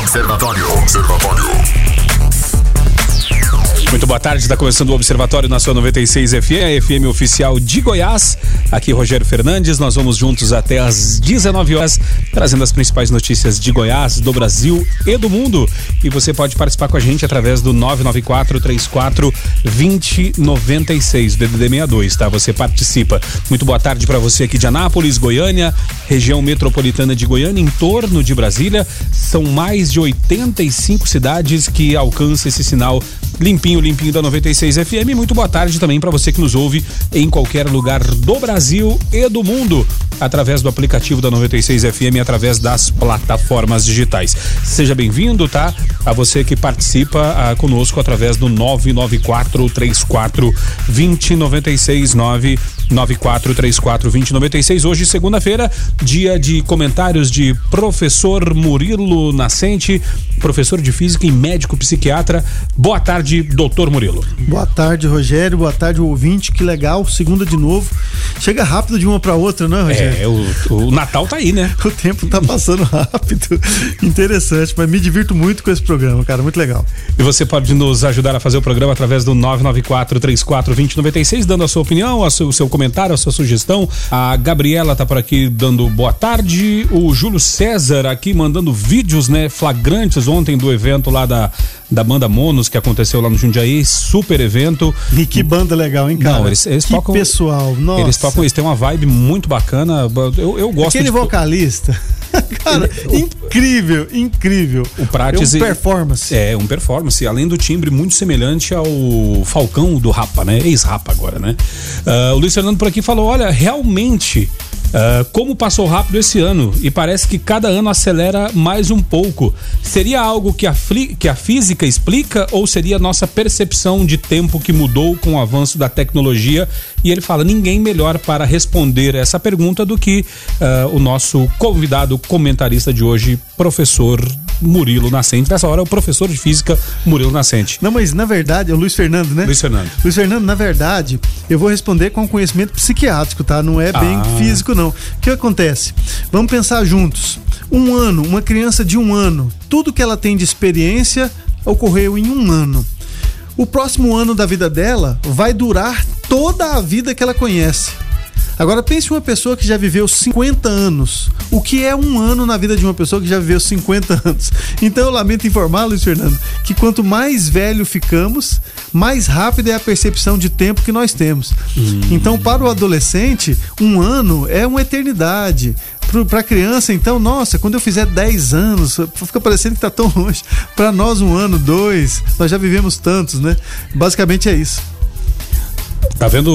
Observatório. Observatório. Muito boa tarde, está começando o Observatório na sua 96 FM, FM oficial de Goiás. Aqui Rogério Fernandes, nós vamos juntos até às 19 horas, trazendo as principais notícias de Goiás, do Brasil e do mundo. E você pode participar com a gente através do 994 34 2096, DDD 62, tá? Você participa. Muito boa tarde para você aqui de Anápolis, Goiânia, região metropolitana de Goiânia, em torno de Brasília. São mais de 85 cidades que alcançam esse sinal limpinho, limpinho da 96 FM. Muito boa tarde também para você que nos ouve em qualquer lugar do Brasil e do mundo, através do aplicativo da 96 FM e através das plataformas digitais. Seja bem-vindo, tá? A você que participa ah, conosco através do 994 34 2096 994 34 2096. Hoje, segunda-feira, dia de comentários de professor Murilo Nascente, professor de física e médico psiquiatra. Boa tarde, doutor Murilo. Boa tarde, Rogério. Boa tarde, ouvinte. Que legal, segunda de novo. Chega rápido de uma para outra, né, Rogério? É, o, o, Natal tá aí, né? o tempo tá passando rápido. Interessante, mas me divirto muito com esse programa, cara. Muito legal. E você pode nos ajudar a fazer o programa através do 994 34 2096, dando a sua opinião, a seu, o seu comentário, a sua sugestão. A Gabriela tá por aqui dando boa tarde. O Júlio César aqui mandando vídeos, né, flagrantes ontem do evento lá da, da banda Monos que aconteceu lá no Jundiaí, super evento. E que banda legal, hein, cara? Não, eles, eles que tocam. pessoal, nossa. Eles tocam, eles têm uma vibe muito bacana. Eu, eu gosto Aquele de... vocalista. Cara, incrível, incrível. O Prates é um performance. É, um performance, além do timbre muito semelhante ao Falcão do Rapa, né? Ex-Rapa agora, né? Ah, o Luiz Fernando por aqui falou: olha, realmente. Ah, como passou rápido esse ano e parece que cada ano acelera mais um pouco. Seria algo que a, que a física explica ou seria nossa percepção de tempo que mudou com o avanço da tecnologia? E ele fala: ninguém melhor para responder essa pergunta do que ah, o nosso convidado comentarista de hoje, professor Murilo Nascente. Nessa hora, é o professor de física Murilo Nascente. Não, mas na verdade, é o Luiz Fernando, né? Luiz Fernando. Luiz Fernando, na verdade, eu vou responder com conhecimento psiquiátrico, tá? Não é bem Ah. físico, não. O que acontece? Vamos pensar juntos. Um ano, uma criança de um ano, tudo que ela tem de experiência ocorreu em um ano. O próximo ano da vida dela vai durar toda a vida que ela conhece. Agora pense uma pessoa que já viveu 50 anos. O que é um ano na vida de uma pessoa que já viveu 50 anos? Então eu lamento informar, Luiz Fernando, que quanto mais velho ficamos, mais rápida é a percepção de tempo que nós temos. Então, para o adolescente, um ano é uma eternidade. Para criança, então, nossa, quando eu fizer 10 anos, fica parecendo que tá tão longe. Para nós, um ano, dois, nós já vivemos tantos, né? Basicamente é isso. Tá vendo,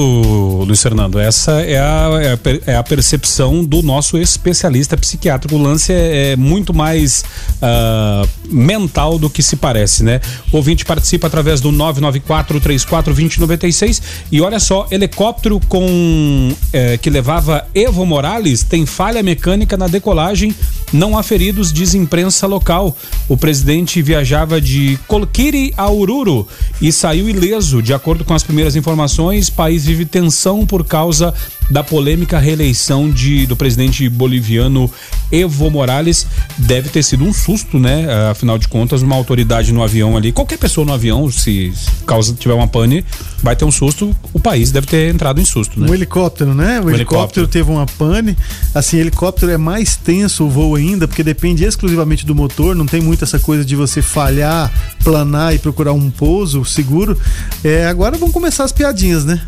Luiz Fernando? Essa é a, é é a percepção do nosso especialista psiquiátrico. O lance é, é muito mais ah, mental do que se parece, né? O ouvinte participa através do 994 34 2096 e olha só, helicóptero com eh, que levava Evo Morales tem falha mecânica na decolagem, não há feridos, diz imprensa local. O presidente viajava de Colquiri a Ururu e saiu ileso. De acordo com as primeiras informações, país vive tensão por causa da polêmica reeleição de, do presidente boliviano Evo Morales. Deve ter sido um susto, né? Ah, Afinal de contas, uma autoridade no avião ali, qualquer pessoa no avião, se causa tiver uma pane, vai ter um susto. O país deve ter entrado em susto, né? Um helicóptero, né? O helicóptero, helicóptero. teve uma pane. Assim, helicóptero é mais tenso o voo ainda, porque depende exclusivamente do motor, não tem muito essa coisa de você falhar, planar e procurar um pouso seguro. É, agora vão começar as piadinhas, né?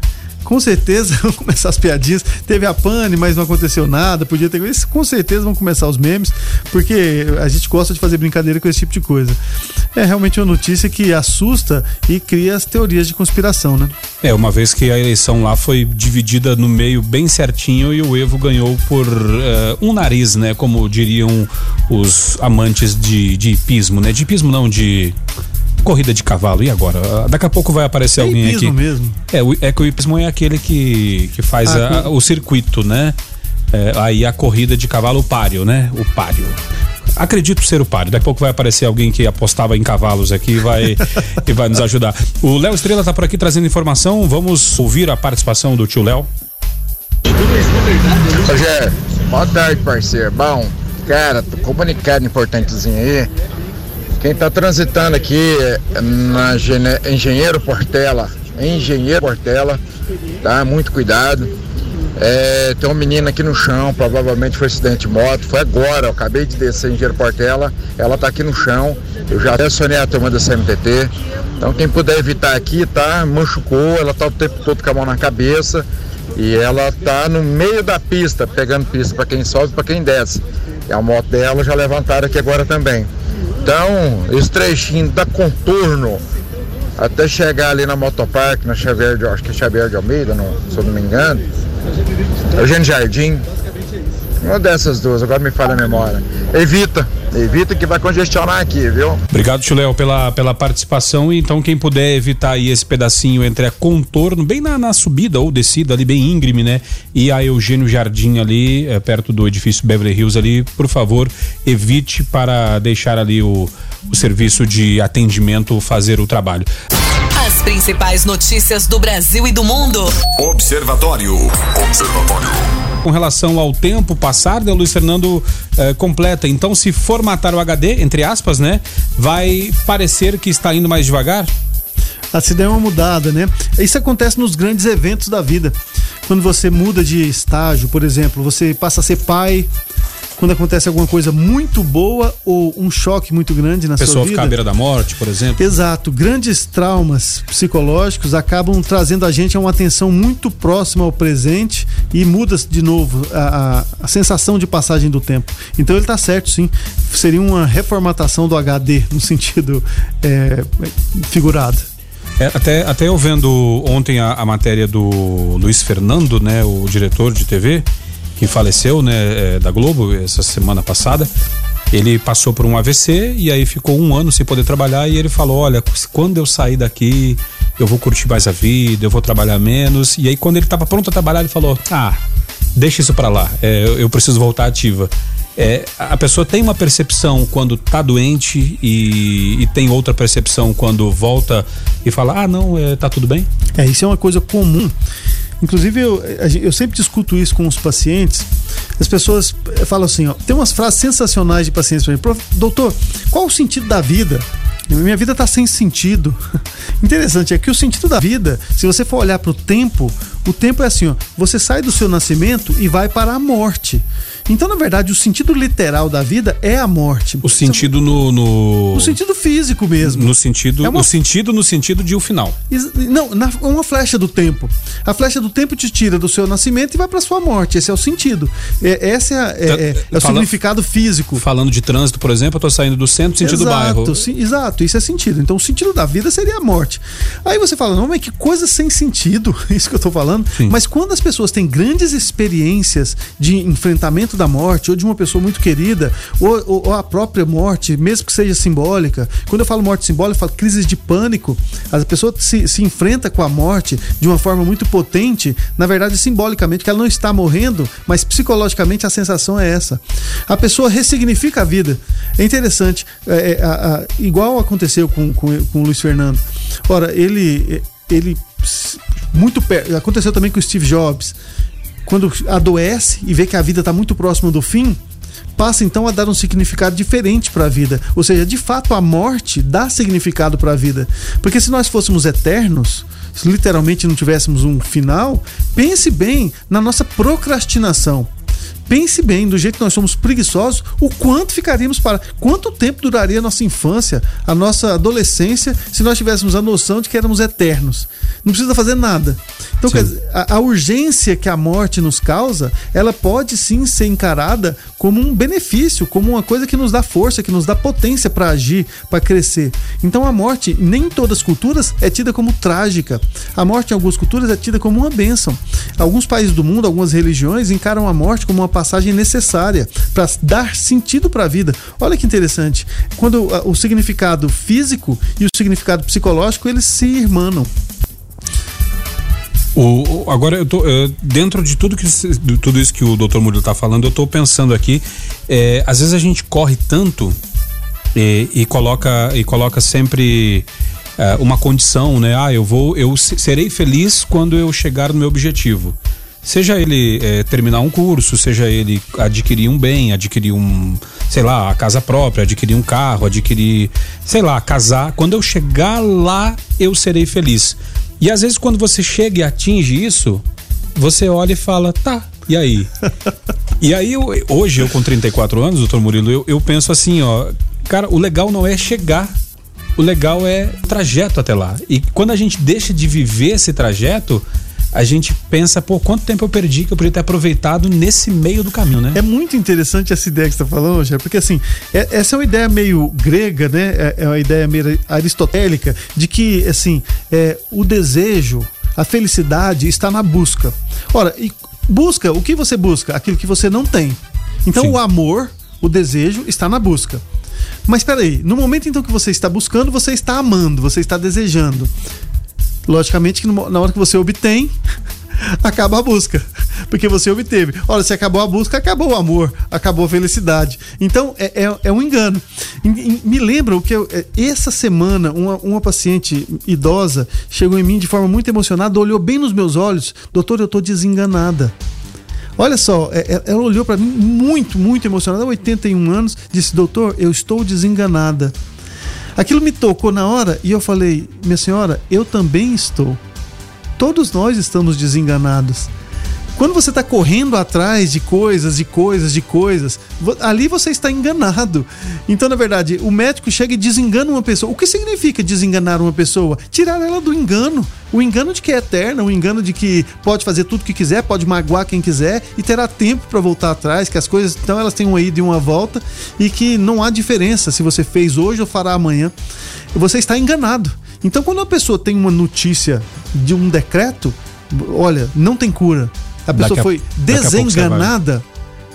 Com certeza vão começar as piadinhas. Teve a pane, mas não aconteceu nada. Podia ter. Isso, com certeza vão começar os memes, porque a gente gosta de fazer brincadeira com esse tipo de coisa. É realmente uma notícia que assusta e cria as teorias de conspiração, né? É, uma vez que a eleição lá foi dividida no meio bem certinho e o Evo ganhou por eh, um nariz, né? Como diriam os amantes de, de hipismo, né? De hipismo não, de corrida de cavalo. E agora? Ah, Daqui a pouco vai aparecer É alguém aqui. mesmo. É, o, é que o hipismo é aquele que, que faz Ah, a- com- o circuito, né? É, aí a corrida de cavalo, o páreo, né? O páreo. Acredito ser o páreo. Daqui a pouco vai aparecer alguém que apostava em cavalos aqui e vai, e vai nos ajudar. O Léo Estrela tá por aqui trazendo informação. Vamos ouvir a participação do tio Léo. Rogério, boa tarde, parceiro. Bom, cara, tô comunicado importantezinho aí. Quem está transitando aqui é na Engenheiro Portela, Engenheiro Portela, tá? Muito cuidado. É, tem uma menina aqui no chão, provavelmente foi acidente de moto. Foi agora, eu acabei de descer em Engenheiro Portela. Ela está aqui no chão. Eu já acionei a turma da CMTT. Então quem puder evitar aqui, tá? Machucou, ela tá o tempo todo com a mão na cabeça. E ela tá no meio da pista, pegando pista para quem sobe e para quem desce. E a moto dela já levantaram aqui agora também. Então, esse trechinho da contorno até chegar ali na Motopark, na Xavier de, acho que é Xavier de Almeida, não, se eu não me engano. Eugênio Jardim. Uma dessas duas, agora me falha a memória. Evita, evita que vai congestionar aqui, viu? Obrigado, Tio Léo, pela, pela participação. Então, quem puder evitar aí esse pedacinho entre a contorno, bem na, na subida ou descida, ali bem íngreme, né? E a Eugênio Jardim ali, é, perto do edifício Beverly Hills ali, por favor, evite para deixar ali o, o serviço de atendimento fazer o trabalho. As principais notícias do Brasil e do mundo. Observatório. Observatório. Com relação ao tempo passar, né, Luiz Fernando eh, completa. Então, se formatar o HD, entre aspas, né, vai parecer que está indo mais devagar? A se der uma mudada, né? Isso acontece nos grandes eventos da vida. Quando você muda de estágio, por exemplo, você passa a ser pai, quando acontece alguma coisa muito boa ou um choque muito grande na Pessoa sua vida. ficar à beira da morte, por exemplo. Exato. Grandes traumas psicológicos acabam trazendo a gente a uma atenção muito próxima ao presente e muda de novo a, a, a sensação de passagem do tempo. Então ele está certo, sim. Seria uma reformatação do HD no sentido é, figurado. É, até, até eu vendo ontem a, a matéria do Luiz Fernando, né, o diretor de TV, que faleceu, né, é, da Globo essa semana passada. Ele passou por um AVC e aí ficou um ano sem poder trabalhar e ele falou: Olha, quando eu sair daqui, eu vou curtir mais a vida, eu vou trabalhar menos. E aí, quando ele estava pronto a trabalhar, ele falou: Ah, deixa isso para lá, é, eu, preciso voltar ativa. É, a pessoa tem uma percepção quando tá doente e, e, tem outra percepção quando volta e fala: Ah, não, é, tá tudo bem? É, isso é uma coisa comum. Inclusive, eu, eu sempre discuto isso com os pacientes. As pessoas falam assim: ó, tem umas frases sensacionais de pacientes para mim. Doutor, qual o sentido da vida? Minha vida está sem sentido. Interessante é que o sentido da vida, se você for olhar para o tempo, o tempo é assim: ó, você sai do seu nascimento e vai para a morte. Então, na verdade, o sentido literal da vida é a morte. O sentido no, no... O sentido físico mesmo. No sentido, é uma... o sentido no sentido de o um final. Não, na, uma flecha do tempo. A flecha do tempo te tira do seu nascimento e vai para sua morte. Esse é o sentido. É, esse é, é, é, é o Fala... significado físico. Falando de trânsito, por exemplo, eu tô saindo do centro, sentido exato, bairro. Sim, exato, isso é sentido. Então, o sentido da vida seria a morte. Aí você fala, não, mas que coisa sem sentido, isso que eu tô falando. Sim. Mas quando as pessoas têm grandes experiências de enfrentamento da morte, ou de uma pessoa muito querida, ou, ou, ou, a própria morte, mesmo que seja simbólica. Quando eu falo morte simbólica, eu falo crises de pânico. A pessoa se, se enfrenta com a morte de uma forma muito potente, na verdade, simbolicamente, que ela não está morrendo, mas psicologicamente a sensação é essa. A pessoa ressignifica a vida. É interessante. É, é, a, a, igual aconteceu com, com, com o Luiz Fernando. Ora, ele. ele muito perto. Aconteceu também com o Steve Jobs quando adoece e vê que a vida está muito próxima do fim, passa então a dar um significado diferente para a vida. Ou seja, de fato a morte dá significado para a vida. Porque se nós fôssemos eternos, se literalmente não tivéssemos um final, pense bem na nossa procrastinação. Pense bem, do jeito que nós somos preguiçosos, o quanto ficaríamos para. Quanto tempo duraria a nossa infância, a nossa adolescência, se nós tivéssemos a noção de que éramos eternos? Não precisa fazer nada. Então, dizer, a, a, urgência que a morte nos causa, ela pode sim ser encarada como um benefício, como uma coisa que nos dá força, que nos dá potência para agir, para crescer. Então, a morte, nem em todas as culturas, é tida como trágica. A morte, em algumas culturas, é tida como uma bênção. Alguns países do mundo, algumas religiões, encaram a morte como uma passagem necessária para dar sentido para a vida. Olha que interessante. Quando o significado físico e o significado psicológico eles se irmanam. O, agora eu tô uh, dentro de tudo que de tudo isso que o Dr. Murilo está falando, eu estou pensando aqui, é, às vezes a gente corre tanto e, e coloca e coloca sempre uma condição, né? Ah, eu vou, eu serei feliz quando eu chegar no meu objetivo. Seja ele é, terminar um curso, seja ele adquirir um bem, adquirir um, sei lá, a casa própria, adquirir um carro, adquirir, sei lá, casar. Quando eu chegar lá, eu serei feliz. E às vezes quando você chega e atinge isso, você olha e fala, tá, e aí? e aí, eu, hoje, eu com 34 anos, doutor Murilo, eu, eu penso assim, ó, cara, o legal não é chegar. O legal é o trajeto até lá. E quando a gente deixa de viver esse trajeto, a gente pensa, pô, quanto tempo eu perdi que eu podia ter aproveitado nesse meio do caminho, né? É muito interessante essa ideia que você está falando, Rogério, porque assim, é, essa é uma ideia meio grega, né? É, é uma ideia meio aristotélica de que, assim, é, o desejo, a felicidade está na busca. Ora, e busca, o que você busca? Aquilo que você não tem. Então Sim. o amor, o desejo está na busca. Mas peraí, no momento então que você está buscando, você está amando, você está desejando. Logicamente que na hora que você obtém, acaba a busca. Porque você obteve. Olha, se acabou a busca, acabou o amor, acabou a felicidade. Então, é, é, é um engano. Me lembra o que eu, é, essa semana, uma, uma paciente idosa chegou em mim de forma muito emocionada, olhou bem nos meus olhos: Doutor, eu estou desenganada. Olha só, é, é, ela olhou para mim muito, muito emocionada, 81 anos, disse: Doutor, eu estou desenganada. Aquilo me tocou na hora e eu falei: Minha senhora, eu também estou. Todos nós estamos desenganados. Quando você está correndo atrás de coisas, de coisas, de coisas, ali você está enganado. Então, na verdade, o médico chega e desengana uma pessoa. O que significa desenganar uma pessoa? Tirar ela do engano. O engano de que é eterna, o engano de que pode fazer tudo o que quiser, pode magoar quem quiser e terá tempo para voltar atrás, que as coisas então elas têm uma ida e uma volta e que não há diferença se você fez hoje ou fará amanhã. Você está enganado. Então, quando a pessoa tem uma notícia de um decreto, olha, não tem cura a pessoa a, foi desenganada.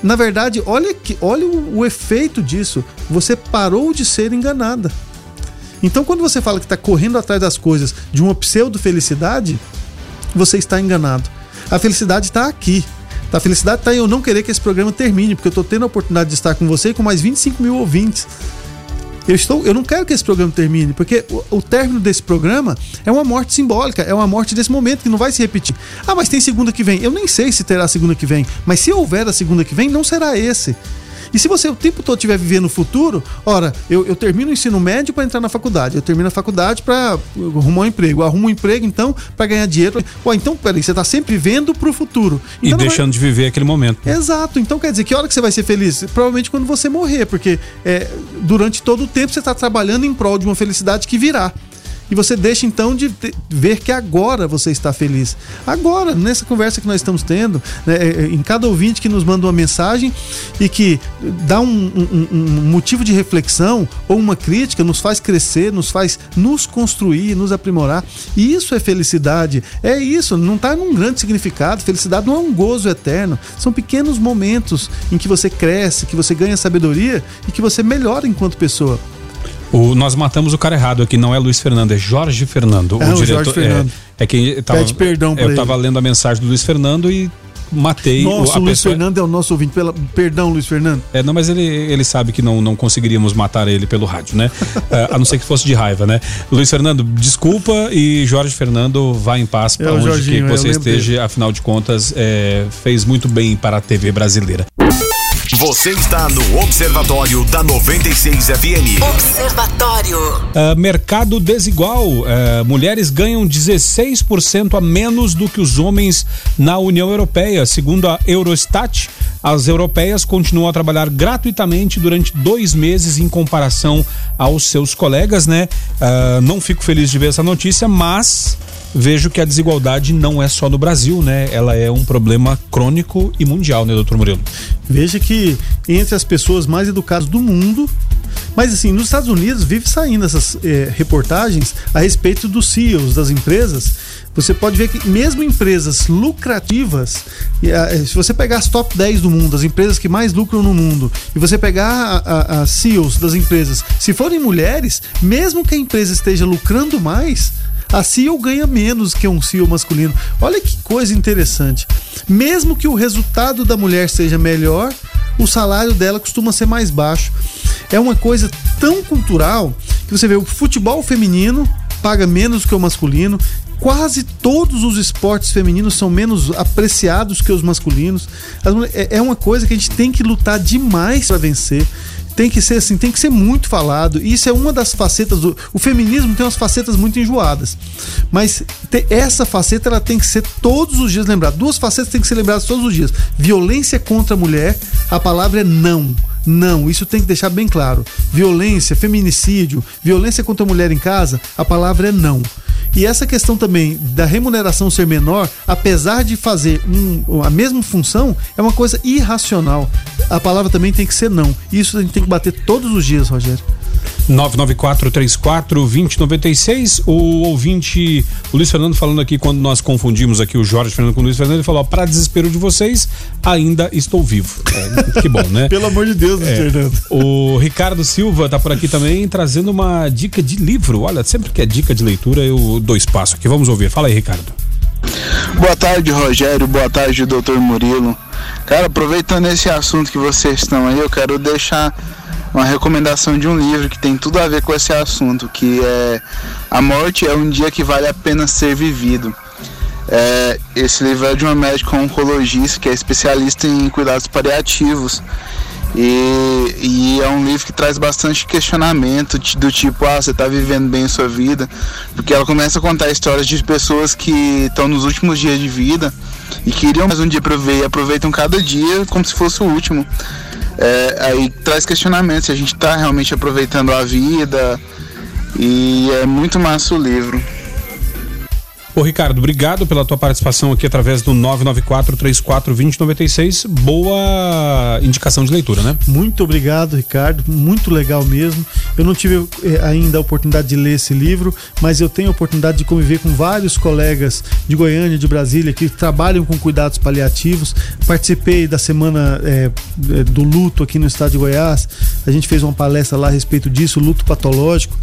Na verdade, olha, que, olha o, o efeito disso. Você parou de ser enganada. Então, quando você fala que está correndo atrás das coisas de uma pseudo-felicidade, você está enganado. A felicidade está aqui. A felicidade está em eu não querer que esse programa termine, porque eu estou tendo a oportunidade de estar com você e com mais 25 mil ouvintes. Eu, estou, eu não quero que esse programa termine, porque o, o, término desse programa é uma morte simbólica, é uma morte desse momento que não vai se repetir. Ah, mas tem segunda que vem. Eu nem sei se terá segunda que vem, mas se houver a segunda que vem, não será esse. E se você o tempo todo estiver vivendo no futuro, ora, eu, eu termino o ensino médio para entrar na faculdade, eu termino a faculdade para arrumar um emprego, eu arrumo um emprego então para ganhar dinheiro. Pô, então, peraí, você está sempre vivendo para o futuro. Então, e deixando vai... de viver aquele momento. Exato. Então quer dizer, que hora que você vai ser feliz? Provavelmente quando você morrer, porque é, durante todo o tempo você está trabalhando em prol de uma felicidade que virá e você deixa então de ver que agora você está feliz. Agora, nessa conversa que nós estamos tendo, né, é, é, em cada ouvinte que nos manda uma mensagem e que dá um, um, um, motivo de reflexão ou uma crítica, nos faz crescer, nos faz nos construir, nos aprimorar. E isso é felicidade. É isso, não está num grande significado. Felicidade não é um gozo eterno. São pequenos momentos em que você cresce, que você ganha sabedoria e que você melhora enquanto pessoa. O, nós matamos o cara errado aqui, não é Luiz Fernando, é Jorge Fernando. É, o, o diretor, Jorge Fernando. É, é quem tava, Pede perdão Eu estava lendo a mensagem do Luiz Fernando e matei Nossa, o, Luiz pessoa... Fernando é o nosso ouvinte. Pela... Perdão, Luiz Fernando. É, não, mas ele, ele sabe que não, não conseguiríamos matar ele pelo rádio, né? é, a não ser que fosse de raiva, né? Luiz Fernando, desculpa e Jorge Fernando, vá em paz para é onde Jorginho, que você esteja. Afinal de contas, é, fez muito bem para a TV brasileira. Você está no Observatório da 96 FM. Observatório. Uh, mercado desigual. Uh, mulheres ganham 16% a menos do que os homens na União Europeia. Segundo a Eurostat, as europeias continuam a trabalhar gratuitamente durante dois meses em comparação aos seus colegas, né? Uh, não fico feliz de ver essa notícia, mas vejo que a desigualdade não é só no Brasil, né? Ela é um problema crônico e mundial, né, doutor Murilo? Veja que entre as pessoas mais educadas do mundo, mas assim, nos Estados Unidos vive saindo essas eh, reportagens a respeito dos CEOs das empresas. Você pode ver que mesmo empresas lucrativas, eh, se você pegar as top 10 do mundo, as empresas que mais lucram no mundo, e você pegar as CEOs das empresas, se forem mulheres, mesmo que a empresa esteja lucrando mais, a CEO ganha menos que um CEO masculino. Olha que coisa interessante. Mesmo que o resultado da mulher seja melhor, o salário dela costuma ser mais baixo. É uma coisa tão cultural que você vê o futebol feminino paga menos que o masculino, quase todos os esportes femininos são menos apreciados que os masculinos. É, é uma coisa que a gente tem que lutar demais para vencer tem que ser assim, tem que ser muito falado. Isso é uma das facetas do. O feminismo tem umas facetas muito enjoadas. Mas essa faceta ela tem que ser todos os dias lembrada. Duas facetas têm que ser lembradas todos os dias. Violência contra a mulher, a palavra é não. Não, isso tem que deixar bem claro. Violência, feminicídio, violência contra a mulher em casa, a palavra é não. E essa questão também da remuneração ser menor, apesar de fazer um, a mesma função, é uma coisa irracional. A palavra também tem que ser não. Isso a gente tem que bater todos os dias, Rogério. 994-34-2096. O ouvinte, o Luiz Fernando falando aqui, quando nós confundimos aqui o Jorge Fernando com o Luiz Fernando, ele falou: para desespero de vocês, ainda estou vivo. É, que bom, né? Pelo amor de Deus, é, Fernando. O Ricardo Silva tá por aqui também trazendo uma dica de livro. Olha, sempre que é dica de leitura, eu dou espaço aqui. Vamos ouvir. Fala aí, Ricardo. Boa tarde, Rogério. Boa tarde, doutor Murilo. Cara, aproveitando esse assunto que vocês estão aí, eu quero deixar uma recomendação de um livro que tem tudo a ver com esse assunto, que é A Morte é um Dia que Vale a Pena Ser Vivido. É, esse livro é de uma médica oncologista que é especialista em cuidados paliativos. E, e, é um livro que traz bastante questionamento do tipo, ah, você está vivendo bem a sua vida, porque ela começa a contar histórias de pessoas que estão nos últimos dias de vida e queriam mais um dia para ver e aproveitam cada dia como se fosse o último é, aí traz questionamentos se a gente está realmente aproveitando a vida e é muito massa o livro. Ô Ricardo, obrigado pela tua participação aqui através do 994 34 2096. Boa indicação de leitura, né? Muito obrigado, Ricardo. Muito legal mesmo. Eu não tive eh, ainda a oportunidade de ler esse livro, mas eu tenho a oportunidade de conviver com vários colegas de Goiânia, de Brasília, que trabalham com cuidados paliativos. Participei da semana eh, do luto aqui no estado de Goiás. A gente fez uma palestra lá a respeito disso, luto patológico.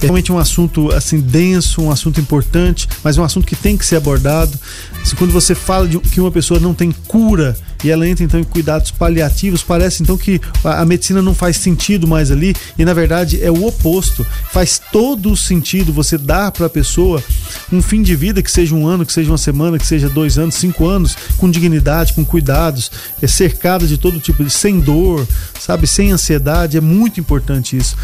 É realmente um assunto assim denso, um assunto importante, mas um assunto que tem que ser abordado. Se quando você fala de que uma pessoa não tem cura e ela entra então em cuidados paliativos, parece então que a, medicina não faz sentido mais ali e na verdade é o oposto. Faz todo o sentido você dar para a pessoa um fim de vida que seja um ano, que seja uma semana, que seja dois anos, cinco anos, com dignidade, com cuidados, é cercado de todo tipo de sem dor, sabe, sem ansiedade. É muito importante isso.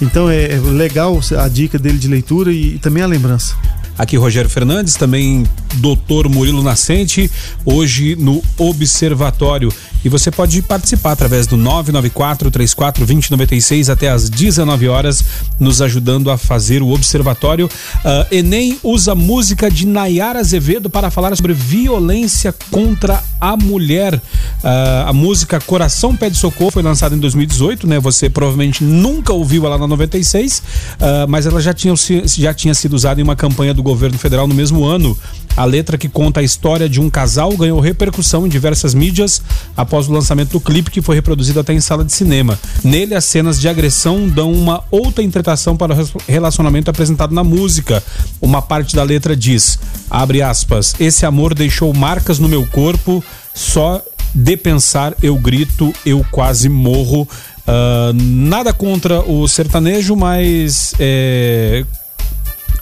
Então é, é legal a dica dele de leitura e também a lembrança. Aqui Rogério Fernandes, também doutor Murilo Nascente, hoje no Observatório. E você pode participar através do 994 34 2096 até às 19 horas, nos ajudando a fazer o observatório. Uh, Enem usa música de Nayara Azevedo para falar sobre violência contra a mulher. Uh, a música Coração Pede Socorro foi lançada em 2018, né? Você provavelmente nunca ouviu ela na 96, uh, ah, mas ela já tinha, já tinha sido usada em uma campanha do governo federal no mesmo ano. A letra que conta a história de um casal ganhou repercussão em diversas mídias após o lançamento do clipe, que foi reproduzido até em sala de cinema. Nele, as cenas de agressão dão uma outra interpretação para o relacionamento apresentado na música. Uma parte da letra diz: abre aspas, esse amor deixou marcas no meu corpo, só de pensar eu grito, eu quase morro. Uh, nada contra o sertanejo, mas é,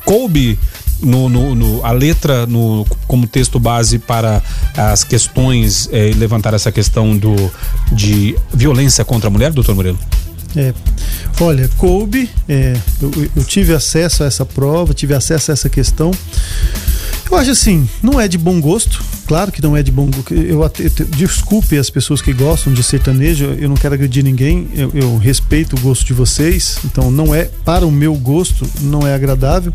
coube no, no, no, a letra no, como texto base para as questões é, levantar essa questão do, de violência contra a mulher, doutor Murilo? É, olha, coube, é, eu, eu tive acesso a essa prova, tive acesso a essa questão. Eu acho assim, não é de bom gosto, claro que não é de bom eu, desculpe as pessoas que gostam de sertanejo, eu não quero agredir ninguém, eu, eu, respeito o gosto de vocês, então não é, para o meu gosto, não é agradável.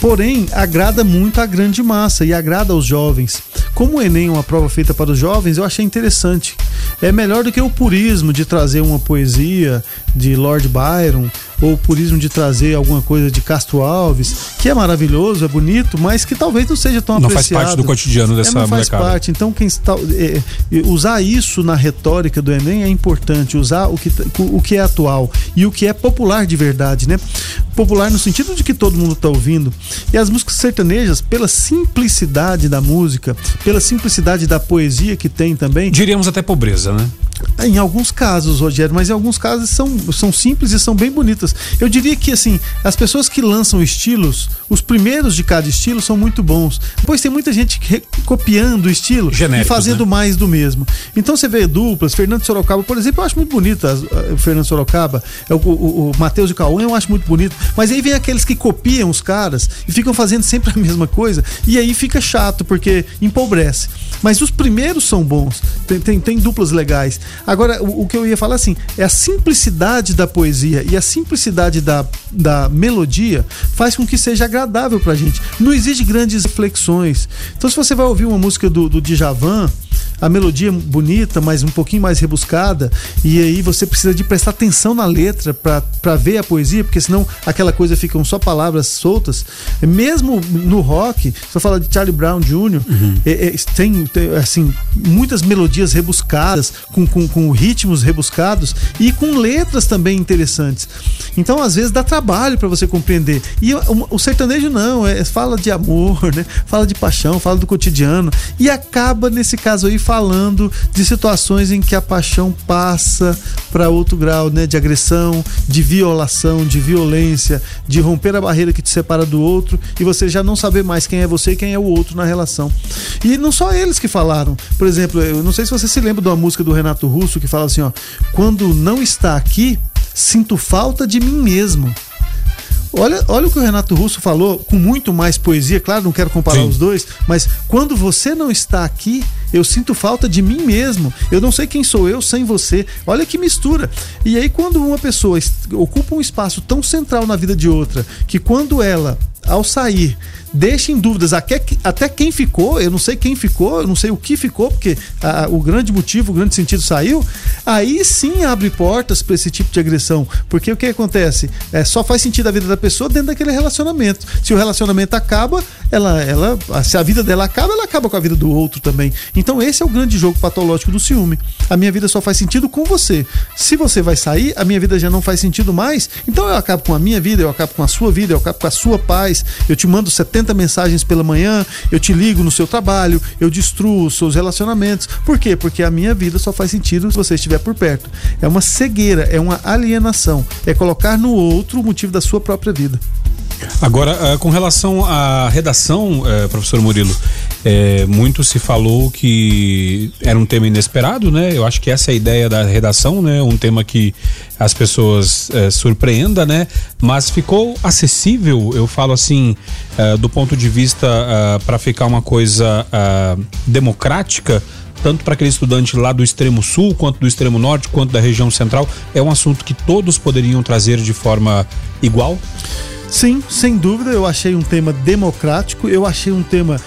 Porém, agrada muito a grande massa e agrada aos jovens. Como o Enem é uma prova feita para os jovens, eu achei interessante. É melhor do que o purismo de trazer uma poesia de Lord Byron ou o purismo de trazer alguma coisa de Castro Alves, que é maravilhoso, é bonito, mas que talvez não seja tão não apreciado. Não faz parte do cotidiano dessa é, não faz molecada. parte. Então, quem está, é, usar isso na retórica do Enem é importante, usar o que, o que é atual e o que é popular de verdade, né? Popular no sentido de que todo mundo está ouvindo. E as músicas sertanejas, pela simplicidade da música, pela simplicidade da poesia que tem também. Diríamos até pobreza, né? Em alguns casos, Rogério, mas em alguns casos são, são simples e são bem bonitas. Eu diria que, assim, as pessoas que lançam estilos, os primeiros de cada estilo são muito bons. Depois tem muita gente copiando o estilo e Genéricos, fazendo né? mais do mesmo. Então você vê duplas, Fernando Sorocaba, por exemplo, eu acho muito bonito as- o Fernando Sorocaba, é o, o, o Matheus e Cauã eu acho muito bonito. Mas aí vem aqueles que copiam os caras e ficam fazendo sempre a mesma coisa. E aí fica chato, porque empobrece. Mas os primeiros são bons, tem, tem, tem duplas legais. Agora, o, o que eu ia falar assim, é a simplicidade da poesia e a simplicidade da, da melodia faz com que seja agradável pra gente. Não exige grandes reflexões. Então, se você vai ouvir uma música do, do Djavan, a melodia é bonita, mas um pouquinho mais rebuscada, e aí você precisa de prestar atenção na letra para ver a poesia, porque senão aquela coisa ficam só palavras soltas. Mesmo no rock, eu falar de Charlie Brown Jr., é- é- tem, tem, assim muitas melodias rebuscadas, com, com, com ritmos rebuscados e com letras também interessantes. Então, às vezes, dá trabalho para você compreender. E o, o sertanejo não, é, fala de amor, né? fala de paixão, fala do cotidiano, e acaba, nesse caso aí, falando de situações em que a paixão passa para outro grau, né? De agressão, de violação, de violência, de romper a barreira que te separa do outro e você já não saber mais quem é você e quem é o outro na relação. E não só eles que falaram. Por exemplo, eu não sei se você se lembra de uma música do Renato Russo que fala assim, ó: "Quando não está aqui, sinto falta de mim mesmo". Olha, olha o que o Renato Russo falou, com muito mais poesia, claro, não quero comparar Sim. os dois, mas quando você não está aqui, eu sinto falta de mim mesmo. Eu não sei quem sou eu sem você. Olha que mistura. E aí, quando uma pessoa ocupa um espaço tão central na vida de outra, que quando ela, ao sair, deixa em dúvidas até, até quem ficou, eu não sei quem ficou, eu não sei o que ficou, porque ah, o grande motivo, o grande sentido saiu, aí sim abre portas para esse tipo de agressão. Porque o que acontece? É, só faz sentido a vida da pessoa dentro daquele relacionamento. Se o relacionamento acaba, ela, ela, se a vida dela acaba, ela acaba com a vida do outro também. Então esse é o grande jogo patológico do ciúme. A minha vida só faz sentido com você. Se você vai sair, a minha vida já não faz sentido mais. Então eu acabo com a minha vida, eu acabo com a sua vida, eu acabo com a sua paz. Eu te mando 70 mensagens pela manhã, eu te ligo no seu trabalho, eu destruo os seus relacionamentos. Por quê? Porque a minha vida só faz sentido se você estiver por perto. É uma cegueira, é uma alienação. É colocar no outro o motivo da sua própria vida. Agora, ah, com relação à redação, eh, professor Murilo, eh, muito se falou que era um tema inesperado, né? Eu acho que essa é a ideia da redação, né? Um tema que as pessoas eh, surpreenda, né? Mas ficou acessível, eu falo assim, eh, do ponto de vista para ficar uma coisa ah, democrática tanto para aquele estudante lá do extremo sul, quanto do extremo norte, quanto da região central, é um assunto que todos poderiam trazer de forma igual? Sim, sem dúvida, eu achei um tema democrático, eu achei um tema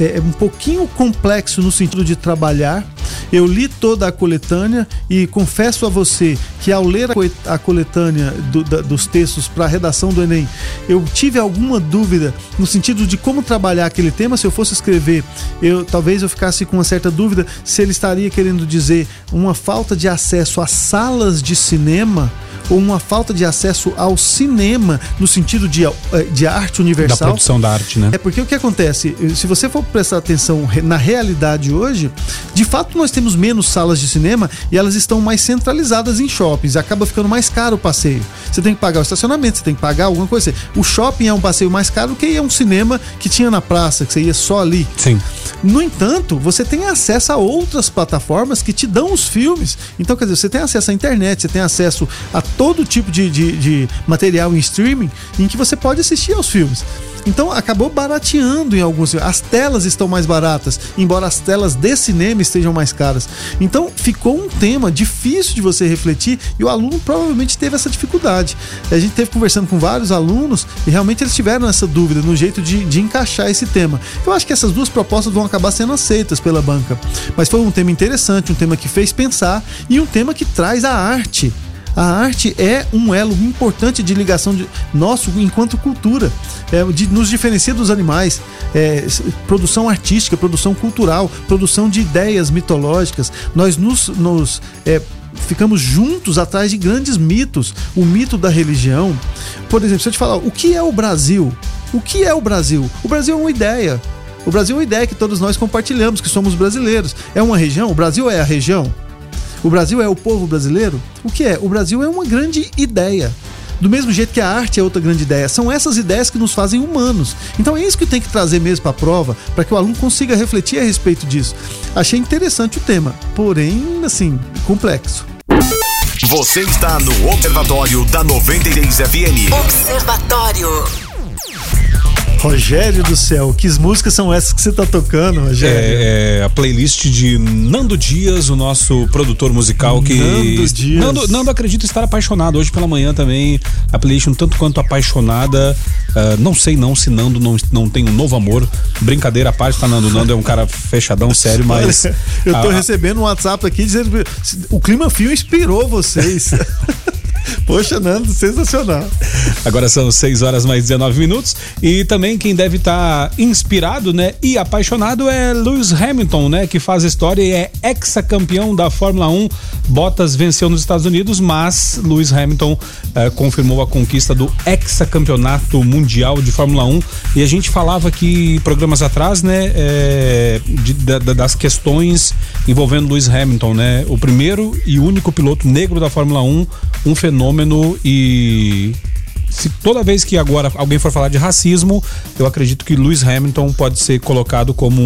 é, um pouquinho complexo no sentido de trabalhar. Eu li toda a coletânea e confesso a você que ao ler a co- a coletânea do- da- dos textos para a redação do Enem, eu tive alguma dúvida no sentido de como trabalhar aquele tema. Se eu fosse escrever, eu talvez eu ficasse com uma certa dúvida se ele estaria querendo dizer uma falta de acesso a salas de cinema ou uma falta de acesso ao cinema no sentido de, eh, de arte Da universal. produção da arte, né? É porque o que acontece? Se você for prestar atenção na realidade hoje, de fato nós temos menos salas de cinema e elas estão mais centralizadas em shoppings. Acaba ficando mais caro o passeio. Você tem que pagar o estacionamento, você tem que pagar alguma coisa. O shopping é um passeio mais caro que é um cinema que tinha na praça, que você ia só ali. Sim. No entanto, você tem acesso a outras plataformas que te dão os filmes. Então, quer dizer, você tem acesso à internet, você tem acesso a todo tipo de, de, de material em streaming em que você pode assistir aos filmes. Então acabou barateando em alguns. As telas estão mais baratas, embora as telas de cinema estejam mais caras. Então ficou um tema difícil de você refletir e o aluno provavelmente teve essa dificuldade. A gente teve conversando com vários alunos e realmente eles tiveram essa dúvida no jeito de, de encaixar esse tema. Eu acho que essas duas propostas vão acabar sendo aceitas pela banca. Mas foi um tema interessante, um tema que fez pensar e um tema que traz a arte. A arte é um elo importante de ligação de nosso enquanto cultura, é, de, nos diferencia dos animais. É, produção artística, produção cultural, produção de ideias mitológicas. Nós nos, nos, é, ficamos juntos atrás de grandes mitos. O mito da religião. Por exemplo, se eu te falar, o que é o Brasil? O que é o Brasil? O Brasil é uma ideia. O Brasil é uma ideia que todos nós compartilhamos, que somos brasileiros. É uma região? O Brasil é a região? O Brasil é o povo brasileiro? O que é? O Brasil é uma grande ideia. Do mesmo jeito que a arte é outra grande ideia. São essas ideias que nos fazem humanos. Então é isso que tem que trazer mesmo para a prova, para que o aluno consiga refletir a respeito disso. Achei interessante o tema, porém, assim, complexo. Você está no Observatório da 96 FM. Observatório. Rogério do céu, que músicas são essas que você tá tocando, Rogério? É, é, a playlist de Nando Dias, o nosso produtor musical que. Nando Dias. Nando, Nando acredito estar apaixonado. Hoje pela manhã também a playlist um tanto quanto apaixonada. Ah, não sei não se Nando não, não tem um novo amor. Brincadeira à parte, tá, Nando? Nando é um cara fechadão, sério, mas. Eu tô Ah, recebendo um WhatsApp aqui dizendo que o Clima Fio inspirou vocês. Poxa, Nando, sensacional. Agora são 6 horas mais 19 minutos. E também quem deve estar inspirado, né? E apaixonado é Lewis Hamilton, né? Que faz história e é ex-campeão da Fórmula 1. Bottas venceu nos Estados Unidos, mas Lewis Hamilton eh, confirmou a conquista do ex-campeonato mundial de Fórmula 1. E a gente falava aqui programas atrás, né? eh, de- da- da- das questões envolvendo Lewis Hamilton, né? O primeiro e único piloto negro da Fórmula 1, um fenômeno e se toda vez que agora alguém for falar de racismo, eu acredito que Lewis Hamilton pode ser colocado como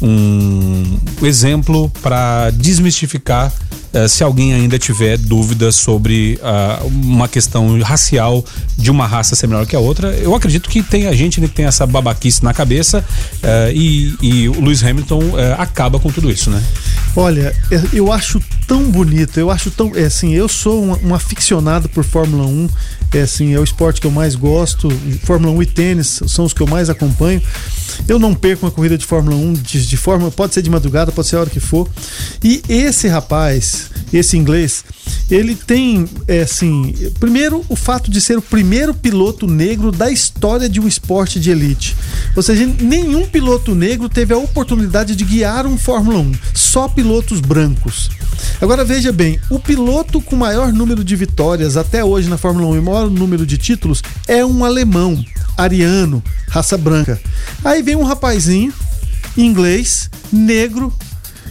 um, um exemplo para desmistificar se alguém ainda tiver dúvidas sobre ah, uma questão racial de uma raça ser melhor que a outra. Eu acredito que tem a gente que tem essa babaquice na cabeça eh, e, e o Lewis Hamilton eh, acaba com tudo isso, né? Olha, é- eu acho tão bonito, eu acho tão. É assim, eu sou um, um aficionado por Fórmula 1. É assim, é o esporte que eu mais gosto. Fórmula 1 e tênis são os que eu mais acompanho. Eu não perco uma corrida de Fórmula 1 de, de forma. Pode ser de madrugada, pode ser a hora que for. E esse rapaz, esse inglês, ele tem, é assim, primeiro o fato de ser o primeiro piloto negro da história de um esporte de elite. Ou seja, nenhum piloto negro teve a oportunidade de guiar um Fórmula 1, só pilotos brancos. Agora veja bem, o piloto com maior número de vitórias até hoje na Fórmula 1 e maior número de títulos é um alemão, ariano, raça branca. Aí vem um rapazinho inglês, negro,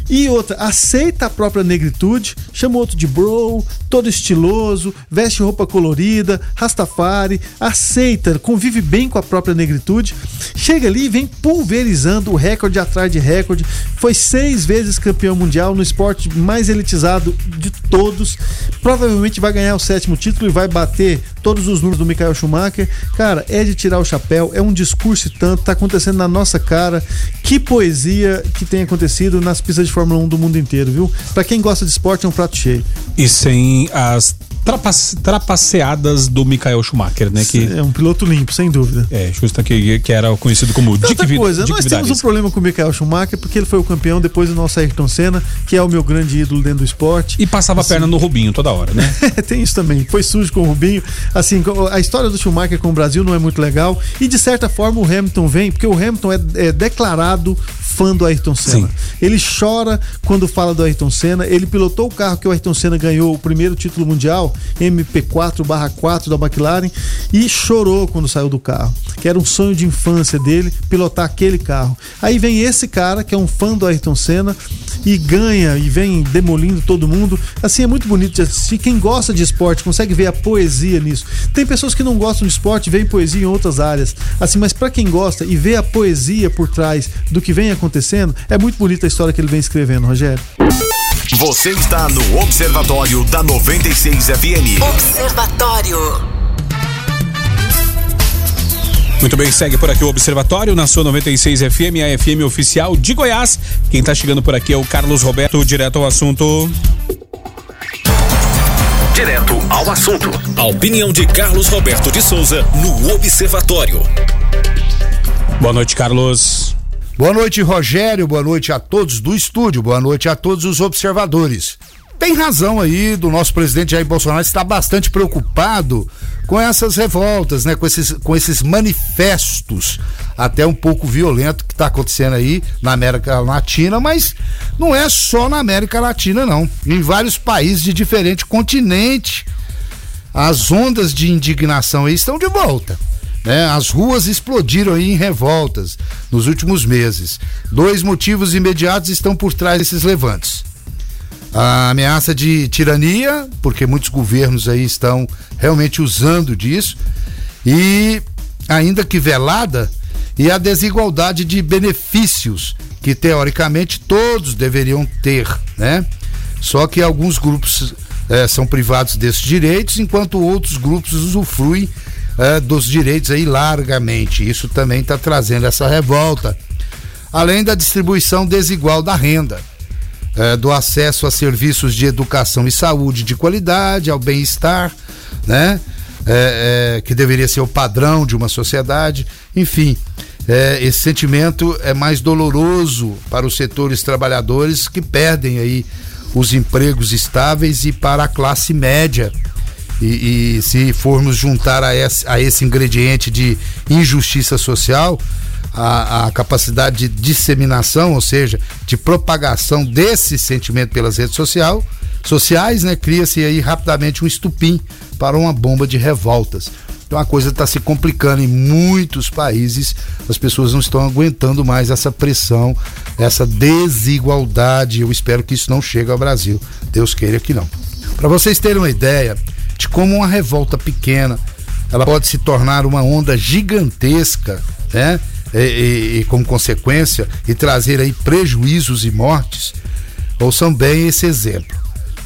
e outra, aceita a própria negritude, chama outro de bro, todo estiloso, veste roupa colorida, rastafari, aceita, convive bem com a própria negritude, chega ali e vem pulverizando o recorde atrás de recorde, foi seis vezes campeão mundial no esporte mais elitizado de todos, provavelmente vai ganhar o sétimo título e vai bater todos os números do Michael Schumacher. Cara, é de tirar o chapéu, é um discurso e tanto, tá acontecendo na nossa cara. Que poesia que tem acontecido nas pistas de Fórmula 1 do mundo inteiro, viu? Pra quem gosta de esporte, é um prato cheio. E sem as trapace- trapaceadas do Michael Schumacher, né? Que É um piloto limpo, sem dúvida. É, justo que, que era conhecido como Dick, Outra coisa, Dick nós temos um problema com o Michael Schumacher porque ele foi o campeão depois do nosso Ayrton Senna, que é o meu grande ídolo dentro do esporte. E passava a perna no Rubinho toda hora, né? Tem isso também. Foi sujo com o Rubinho. Assim, a história do Schumacher com o Brasil não é muito legal. E de certa forma o Hamilton vem, porque o Hamilton é, é declarado fã do Ayrton Senna. Sim. Ele chora quando fala do Ayrton Senna. Ele pilotou o carro que o Ayrton Senna ganhou o primeiro título mundial, MP4/4 da McLaren, e chorou quando saiu do carro. Que era um sonho de infância dele pilotar aquele carro. Aí vem esse cara que é um fã do Ayrton Senna e ganha e vem demolindo todo mundo. Assim é muito bonito de assistir. Quem gosta de esporte consegue ver a poesia nisso. Tem pessoas que não gostam de esporte, veem poesia em outras áreas. Assim, mas para quem gosta e vê a poesia por trás do que vem acontecendo, é muito bonita a história que ele vem escrevendo, Rogério. Você está no Observatório da 96 FM. Observatório. Muito bem, segue por aqui o Observatório na sua 96 FM, a FM oficial de Goiás. Quem tá chegando por aqui é o Carlos Roberto, direto ao assunto. Direto ao assunto. A opinião de Carlos Roberto de Souza no Observatório. Boa noite, Carlos. Boa noite, Rogério. Boa noite a todos do estúdio. Boa noite a todos os observadores. Tem razão aí do nosso presidente Jair Bolsonaro está bastante preocupado com essas revoltas, né? Com esses, com esses manifestos até um pouco violento que está acontecendo aí na América Latina, mas não é só na América Latina, não. Em vários países de diferente continente, as ondas de indignação aí estão de volta. Né? As ruas explodiram em revoltas nos últimos meses. Dois motivos imediatos estão por trás desses levantes. A ameaça de tirania, porque muitos governos aí estão realmente usando disso, e ainda que velada, e a desigualdade de benefícios que teoricamente todos deveriam ter, né? Só que alguns grupos eh, são privados desses direitos, enquanto outros grupos usufruem eh, dos direitos aí largamente. Isso também está trazendo essa revolta. Além da distribuição desigual da renda, eh, do acesso a serviços de educação e saúde de qualidade, ao bem-estar, né? que deveria ser o padrão de uma sociedade, enfim é, esse sentimento é mais doloroso para os setores trabalhadores que perdem aí os empregos estáveis e para a classe média. E, e se formos juntar a esse, a esse, ingrediente de injustiça social, a, a, capacidade de disseminação, ou seja, de propagação desse sentimento pelas redes social, sociais, né, cria-se aí rapidamente um estupim para uma bomba de revoltas. Então a coisa está se complicando em muitos países, as pessoas não estão aguentando mais essa pressão, essa desigualdade. Eu espero que isso não chegue ao Brasil. Deus queira que não. Para vocês terem uma ideia de como uma revolta pequena ela pode se tornar uma onda gigantesca, né? E, e, e como consequência e trazer aí prejuízos e mortes. Ouçam bem esse exemplo.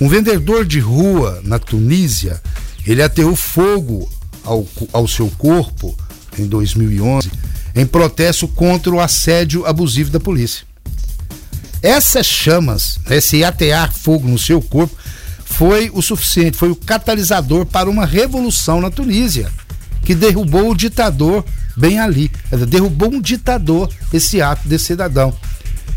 Um vendedor de rua na Tunísia, ele ateou fogo ao, ao seu corpo em 2011 em protesto contra o assédio abusivo da polícia. Essas chamas, esse atear fogo no seu corpo, foi o suficiente, foi o catalisador para uma revolução na Tunísia, que derrubou o ditador bem ali. Derrubou um ditador esse ato desse cidadão.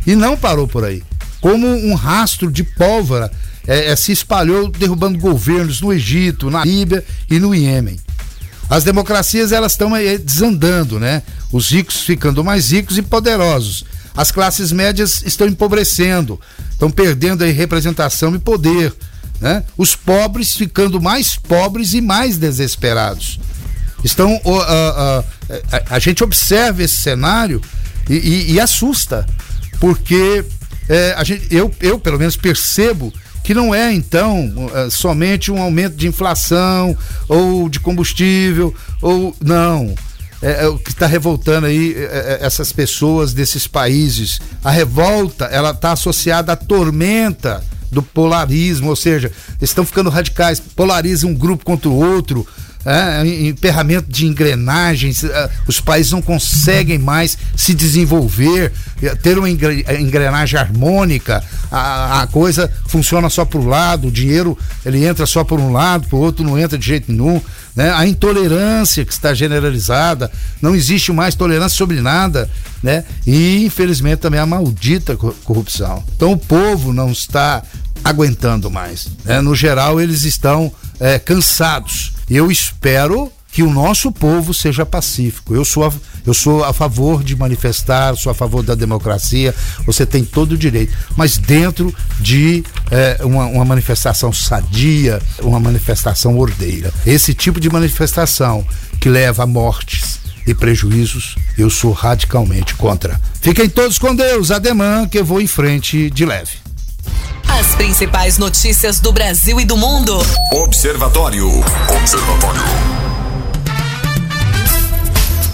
E não parou por aí. Como um rastro de pólvora é, é, se espalhou derrubando governos no Egito, na Líbia e no Iêmen. As democracias elas estão desandando, né? Os ricos ficando mais ricos e poderosos. As classes médias estão empobrecendo, estão perdendo aí representação e poder, né? Os pobres ficando mais pobres e mais desesperados. Estão uh, uh, uh, a, gente observa esse cenário e, e, e assusta, porque eh, a gente, eu, eu pelo menos percebo que não é então é, somente um aumento de inflação ou de combustível ou não é, é o que está revoltando aí é, é, essas pessoas desses países a revolta ela está associada à tormenta do polarismo, ou seja, estão ficando radicais, polarizam um grupo contra o outro, é, emperramento de engrenagens, é, os países não conseguem mais se desenvolver, é, ter uma engrenagem harmônica, a, a coisa funciona só para o lado, o dinheiro ele entra só por um lado, para o outro não entra de jeito nenhum. Né? A intolerância que está generalizada, não existe mais tolerância sobre nada, né? E infelizmente também a maldita corrupção. Então o povo não está aguentando mais. Né? No geral, eles estão é, cansados. Eu espero que o nosso povo seja pacífico. Eu sou a, eu sou a favor de manifestar, sou a favor da democracia. Você tem todo o direito, mas dentro de é, uma, uma, manifestação sadia, uma manifestação ordeira. Esse tipo de manifestação que leva a mortes e prejuízos, eu sou radicalmente contra. Fiquem todos com Deus, ademã que eu vou em frente de leve. As principais notícias do Brasil e do mundo. Observatório. Observatório.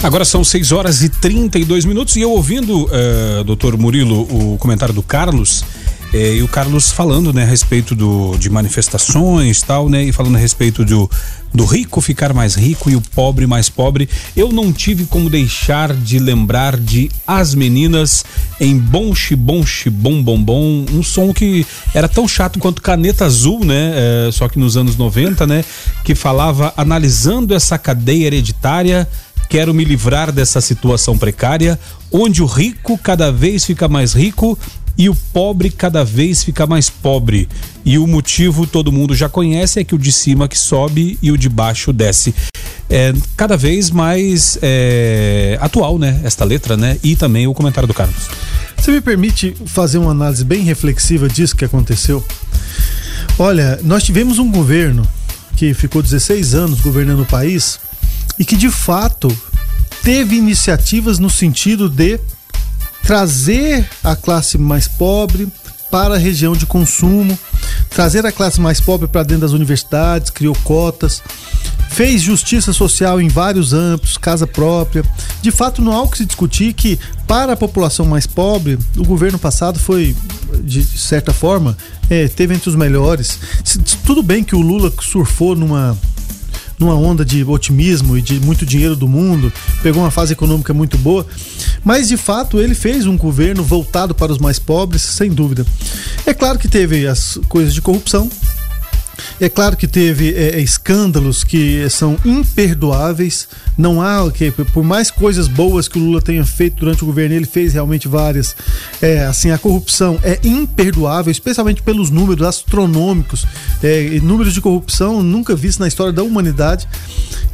Agora são 6 horas e 32 minutos e eu ouvindo, uh, doutor Murilo, o comentário do Carlos, é, e o Carlos falando, né, a respeito do, de manifestações tal, né, e falando a respeito do, do rico ficar mais rico e o pobre mais pobre, eu não tive como deixar de lembrar de As Meninas em Bom Xibom Xibom Bom Bom, um som que era tão chato quanto Caneta Azul, né, é, só que nos anos 90, né, que falava analisando essa cadeia hereditária Quero me livrar dessa situação precária, onde o rico cada vez fica mais rico e o pobre cada vez fica mais pobre. E o motivo todo mundo já conhece é que o de cima que sobe e o de baixo desce. É cada vez mais é, atual, né? Esta letra, né? E também o comentário do Carlos. Você me permite fazer uma análise bem reflexiva disso que aconteceu? Olha, nós tivemos um governo que ficou 16 anos governando o país e que de fato teve iniciativas no sentido de trazer a classe mais pobre para a região de consumo trazer a classe mais pobre para dentro das universidades, criou cotas, fez justiça social em vários âmbitos, casa própria. De fato, não há o que se discutir que, para a população mais pobre, o governo passado foi, de certa forma, é, teve entre os melhores. Tudo bem que o Lula surfou numa numa onda de otimismo e de muito dinheiro do mundo, pegou uma fase econômica muito boa, mas de fato ele fez um governo voltado para os mais pobres, sem dúvida. É claro que teve as coisas de corrupção, é claro que teve é, é, escândalos que são imperdoáveis. Não há que por mais coisas boas que o Lula tenha feito durante o governo, ele fez realmente várias. É, assim, a corrupção é imperdoável, especialmente pelos números astronômicos, é, números de corrupção nunca vistos na história da humanidade.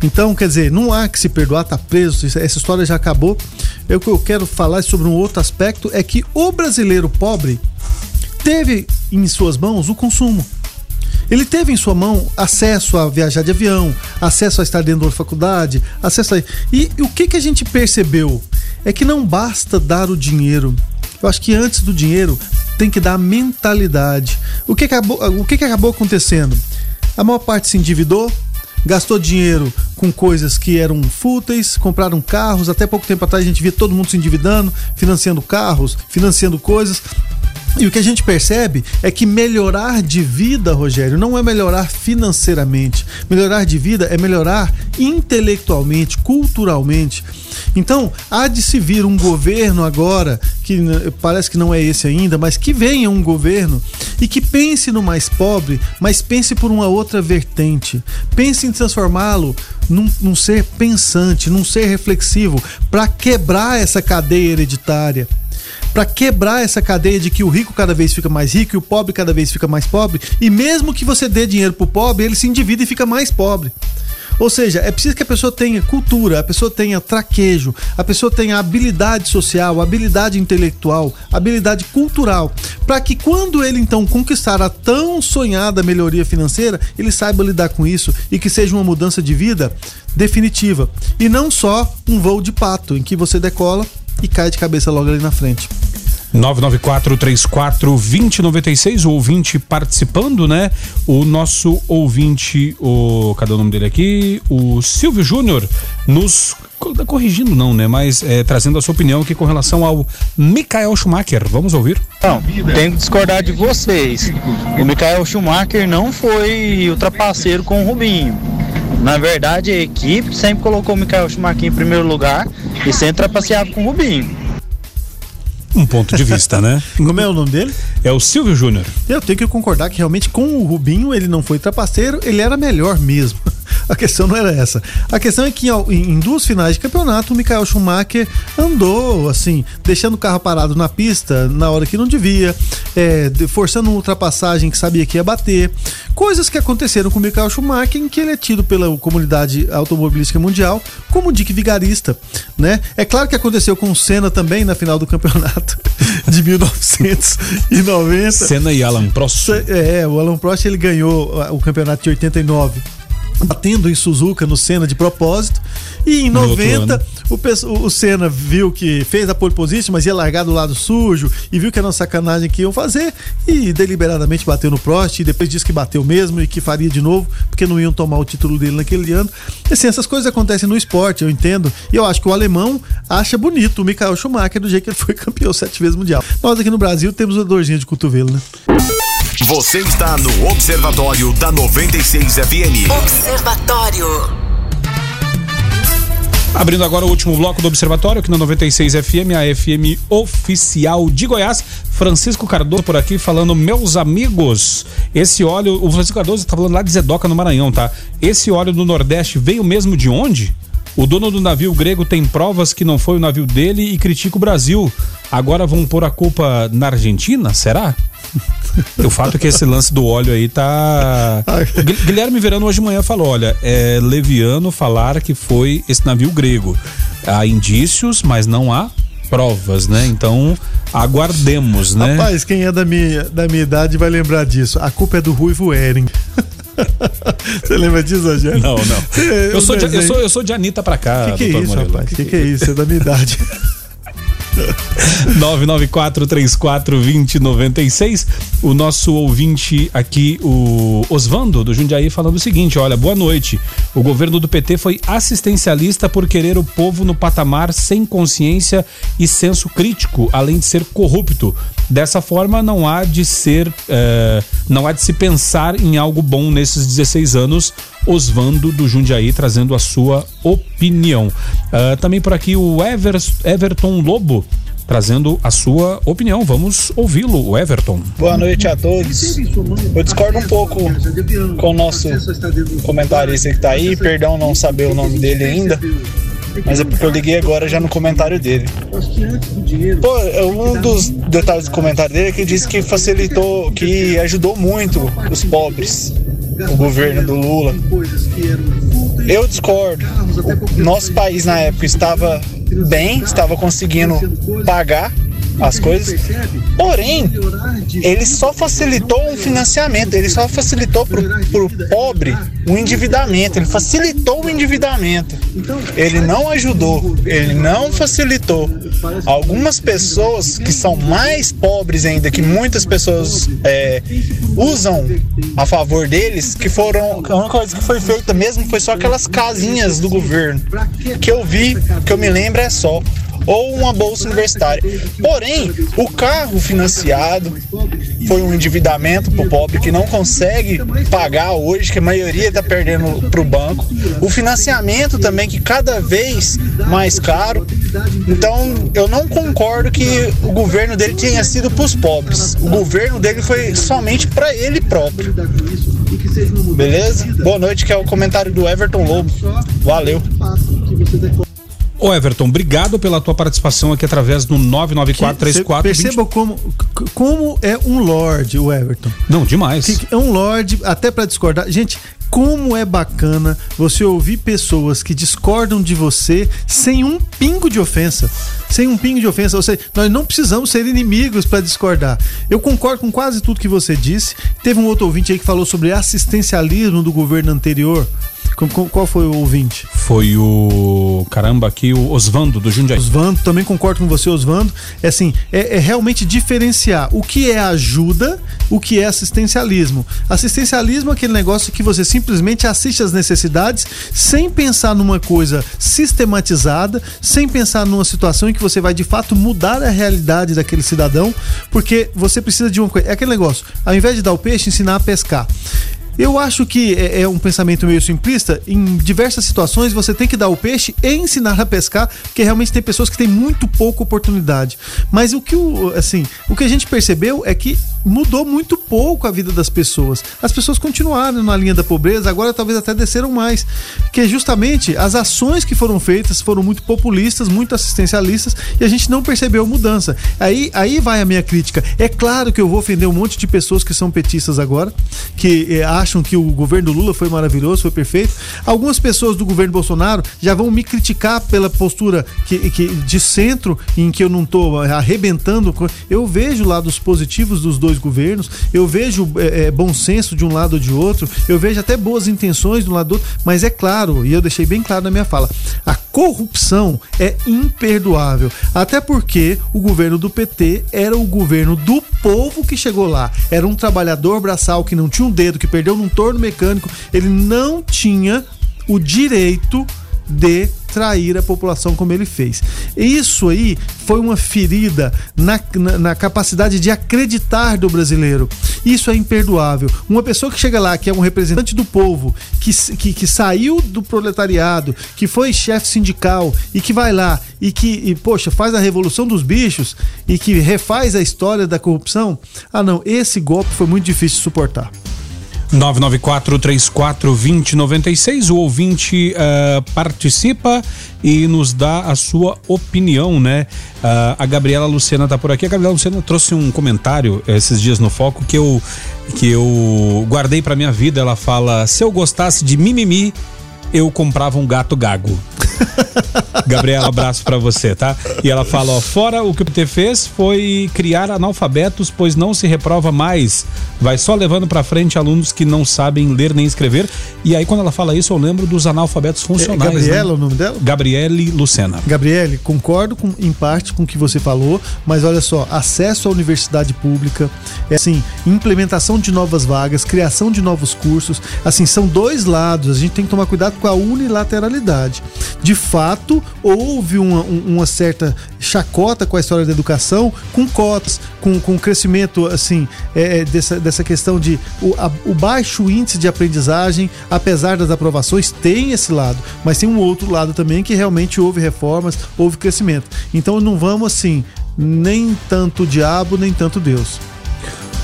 Então, quer dizer, não há que se perdoar, tá preso. Essa história já acabou. Eu, eu quero falar sobre um outro aspecto é que o brasileiro pobre teve em suas mãos o consumo. Ele teve em sua mão acesso a viajar de avião, acesso a estar dentro da faculdade, acesso a. E, e o que, que a gente percebeu? É que não basta dar o dinheiro. Eu acho que antes do dinheiro tem que dar a mentalidade. O que acabou, o que, que acabou acontecendo? A maior parte se endividou, gastou dinheiro com coisas que eram fúteis, compraram carros. Até pouco tempo atrás a gente via todo mundo se endividando, financiando carros, financiando coisas. E o que a gente percebe é que melhorar de vida, Rogério, não é melhorar financeiramente. Melhorar de vida é melhorar intelectualmente, culturalmente. Então, há de se vir um governo agora, que parece que não é esse ainda, mas que venha um governo e que pense no mais pobre, mas pense por uma outra vertente. Pense em transformá-lo num, num ser pensante, num ser reflexivo, para quebrar essa cadeia hereditária para quebrar essa cadeia de que o rico cada vez fica mais rico e o pobre cada vez fica mais pobre, e mesmo que você dê dinheiro pro pobre, ele se endivida e fica mais pobre. Ou seja, é preciso que a pessoa tenha cultura, a pessoa tenha traquejo, a pessoa tenha habilidade social, habilidade intelectual, habilidade cultural, para que quando ele então conquistar a tão sonhada melhoria financeira, ele saiba lidar com isso e que seja uma mudança de vida definitiva e não só um voo de pato em que você decola e cai de cabeça logo ali na frente. 994-34-2096, o ouvinte participando, né? O nosso ouvinte, o. Cadê o nome dele aqui? O Silvio Júnior, nos. Corrigindo, não, né? Mas é, trazendo a sua opinião aqui com relação ao Michael Schumacher. Vamos ouvir? Não, tenho que discordar de vocês. O Michael Schumacher não foi ultrapasseiro com o Rubinho. Na verdade, a equipe sempre colocou o Michael Schumacher em primeiro lugar e sempre trapaceava com o Rubinho. Um ponto de vista, né? Como é o nome dele? É o Silvio Júnior. Eu tenho que concordar que realmente com o Rubinho ele não foi trapaceiro, ele era melhor mesmo. A questão não era essa. A questão é que em duas finais de campeonato, o Michael Schumacher andou, assim, deixando o carro parado na pista na hora que não devia, é, forçando uma ultrapassagem que sabia que ia bater. Coisas que aconteceram com o Michael Schumacher, em que ele é tido pela comunidade automobilística mundial como Dick Vigarista, né? É claro que aconteceu com o Senna também na final do campeonato de 1990. Senna e Alan Prost. É, o Alan Prost ele ganhou o campeonato de 89 batendo em Suzuka no Senna de propósito. E em 90, o, o Senna viu que fez a pole position, mas ia largar do lado sujo e viu que era uma sacanagem que iam fazer e deliberadamente bateu no Prost e depois disse que bateu mesmo e que faria de novo, porque não iam tomar o título dele naquele ano. Assim, essas coisas acontecem no esporte, eu entendo. E eu acho que o alemão acha bonito o Michael Schumacher do jeito que ele foi campeão sete vezes mundial. Nós aqui no Brasil temos uma dorzinha de cotovelo, né? Você está no Observatório da 96 FM. Observatório. Abrindo agora o último bloco do Observatório, aqui na 96 FM, a FM oficial de Goiás. Francisco Cardoso por aqui falando, meus amigos, esse óleo, o Francisco Cardoso está falando lá de Zedoca, no Maranhão, tá? Esse óleo do Nordeste veio mesmo de onde? O dono do navio grego tem provas que não foi o navio dele e critica o Brasil. Agora vão pôr a culpa na Argentina? Será? o fato é que esse lance do óleo aí tá. Guilherme Verano hoje de manhã falou: olha, é leviano falar que foi esse navio grego. Há indícios, mas não há provas, né? Então, aguardemos, né? Rapaz, quem é da minha, da minha idade vai lembrar disso. A culpa é do Ruivo Ering. Você lembra disso, Rogério? Não, não. É, eu, sou de, eu, sou, eu sou de Anitta pra cá. O que, que é isso, rapaz? O que, que é isso? É da minha idade. 994342096. O nosso ouvinte aqui, o Osvando do Jundiaí, falando o seguinte: olha, boa noite. O governo do PT foi assistencialista por querer o povo no patamar sem consciência e senso crítico, além de ser corrupto. Dessa forma, não há de ser, eh, não há de se pensar em algo bom nesses 16 anos. Osvando do Jundiaí trazendo a sua opinião. Ah, também por aqui o Ever, Everton Lobo trazendo a sua opinião. Vamos ouvi-lo, Everton. Boa noite a todos. Eu discordo um pouco com o nosso comentarista que está aí. Perdão não saber o nome dele ainda. Mas é porque eu liguei agora já no comentário dele. Pô, um dos detalhes do comentário dele é que disse que facilitou, que ajudou muito os pobres, o governo do Lula. Eu discordo. O nosso país na época estava bem, estava conseguindo pagar as coisas. Porém, ele só facilitou um financiamento, ele só facilitou para o pobre o um endividamento, ele facilitou o endividamento. Ele não ajudou, ele não facilitou. Algumas pessoas que são mais pobres ainda, que muitas pessoas é, usam a favor deles, que foram. A única coisa que foi feita mesmo foi só aquelas casinhas do governo. Que eu vi, que eu me lembro é só ou uma bolsa universitária. Porém, o carro financiado foi um endividamento para o pobre que não consegue pagar hoje, que a maioria está perdendo para o banco. O financiamento também, que cada vez mais caro. Então, eu não concordo que o governo dele tenha sido para os pobres. O governo dele foi somente para ele próprio. Beleza? Boa noite, que é o comentário do Everton Lobo. Valeu. Ô Everton, obrigado pela tua participação aqui através do 99434. Perceba como, como é um lord o Everton. Não, demais. É um lord, até para discordar. Gente, como é bacana você ouvir pessoas que discordam de você sem um pingo de ofensa. Sem um pingo de ofensa. Ou seja, nós não precisamos ser inimigos para discordar. Eu concordo com quase tudo que você disse. Teve um outro ouvinte aí que falou sobre assistencialismo do governo anterior. Qual foi o ouvinte? Foi o. Caramba, aqui, o Osvando do Jundiaí. Osvando, também concordo com você, Osvando. É assim, é, é, realmente diferenciar o que é ajuda, o que é assistencialismo. Assistencialismo é aquele negócio que você simplesmente assiste às necessidades sem pensar numa coisa sistematizada, sem pensar numa situação em que você vai de fato mudar a realidade daquele cidadão, porque você precisa de uma coisa. É aquele negócio, ao invés de dar o peixe, ensinar a pescar. Eu acho que é, é, um pensamento meio simplista. Em diversas situações você tem que dar o peixe e ensinar a pescar, porque realmente tem pessoas que têm muito pouca oportunidade. Mas o que o, assim, o que a gente percebeu é que mudou muito pouco a vida das pessoas. As pessoas continuaram na linha da pobreza, agora talvez até desceram mais, que justamente as ações que foram feitas foram muito populistas, muito assistencialistas e a gente não percebeu mudança. Aí, aí vai a minha crítica. É claro que eu vou ofender um monte de pessoas que são petistas agora, que é, acham que o governo Lula foi maravilhoso, foi perfeito. Algumas pessoas do governo Bolsonaro já vão me criticar pela postura que, que de centro, em que eu não estou arrebentando. Eu vejo lados positivos dos dois governos, eu vejo é, bom senso de um lado ou de outro, eu vejo até boas intenções de um lado do outro, mas é claro, e eu deixei bem claro na minha fala, a corrupção é imperdoável. Até porque o governo do PT era o governo do povo que chegou lá. Era um trabalhador braçal que não tinha um dedo, que perdeu num torno mecânico. Ele não tinha o direito de trair a população como ele fez. Isso aí foi uma ferida na, na, na, capacidade de acreditar do brasileiro. Isso é imperdoável. Uma pessoa que chega lá, que é um representante do povo, que, que, que saiu do proletariado, que foi chefe sindical e que vai lá e que, e, poxa, faz a revolução dos bichos e que refaz a história da corrupção. Ah, não, esse golpe foi muito difícil de suportar. 994-34-2096. O ouvinte uh, participa e nos dá a sua opinião, né? Uh, a Gabriela Luciana tá por aqui. A Gabriela Luciana trouxe um comentário esses dias no Foco que eu, que eu guardei para minha vida. Ela fala: se eu gostasse de mimimi, eu comprava um gato gago. Gabriela, abraço para você, tá? E ela fala, ó, fora o que o PT fez foi criar analfabetos, pois não se reprova mais. Vai só levando para frente alunos que não sabem ler nem escrever. E aí quando ela fala isso, eu lembro dos analfabetos funcionais. É Gabriela né? o nome dela? Gabriele Lucena. Gabriele, concordo com, em parte com o que você falou, mas olha só, acesso à universidade pública, é assim, implementação de novas vagas, criação de novos cursos, assim, são dois lados, a gente tem que tomar cuidado com a unilateralidade. De fato, houve uma, uma certa chacota com a história da educação, com cotas, com, com crescimento, assim, é, dessa, dessa questão de o, a, o baixo índice de aprendizagem, apesar das aprovações, tem esse lado, mas tem um outro lado também que realmente houve reformas, houve crescimento. Então não vamos assim, nem tanto diabo, nem tanto Deus.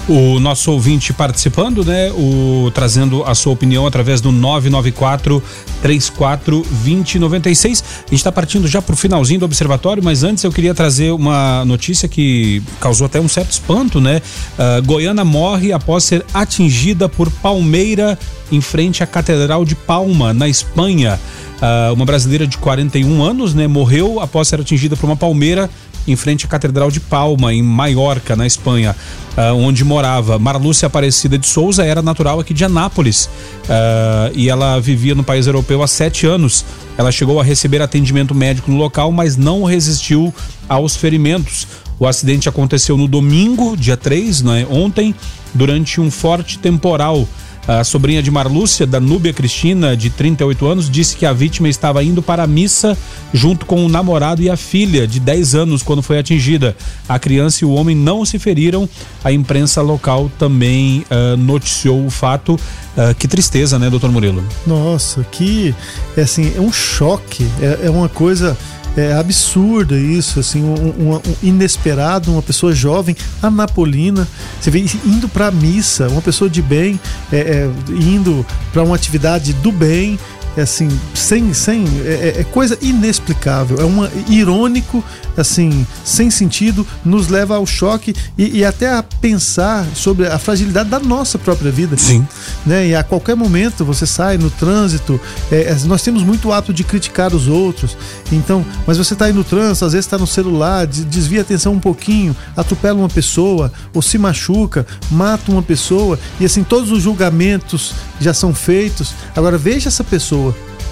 O nosso ouvinte participando, né? O, trazendo a sua opinião através do 994 34 2096. A gente está partindo já para o finalzinho do observatório, mas antes eu queria trazer uma notícia que causou até um certo espanto, né? Uh, morre após ser atingida por palmeira em frente à Catedral de Palma, na Espanha. Uh, uma brasileira de 41 anos, né? Morreu após ser atingida por uma palmeira em frente à Catedral de Palma, em Maiorca, na Espanha, uh, onde morava. Marlúcia Aparecida de Souza era natural aqui de Anápolis uh, e ela vivia no país europeu há sete anos. Ela chegou a receber atendimento médico no local, mas não resistiu aos ferimentos. O acidente aconteceu no domingo, dia 3, né, ontem, durante um forte temporal. A sobrinha de Marlúcia, Danúbia Cristina, de 38 anos, disse que a vítima estava indo para a missa junto com o namorado e a filha, de 10 anos, quando foi atingida. A criança e o homem não se feriram. A imprensa local também uh, noticiou o fato. Uh, que tristeza, né, doutor Murilo? Nossa, que é assim, é um choque, é, é uma coisa é absurdo isso, assim, um, um, um, inesperado, uma pessoa jovem, anapolina, você vê indo para missa, uma pessoa de bem, é, é, indo para uma atividade do bem, é assim, sem, sem é, é, coisa inexplicável, é uma irônico, assim, sem sentido, nos leva ao choque e, e, até a pensar sobre a fragilidade da nossa própria vida. Sim. Né? E a qualquer momento você sai no trânsito, é, é nós temos muito hábito de criticar os outros, então, mas você está aí no trânsito, às vezes está no celular, desvia a atenção um pouquinho, atropela uma pessoa, ou se machuca, mata uma pessoa, e assim, todos os julgamentos já são feitos. Agora veja essa pessoa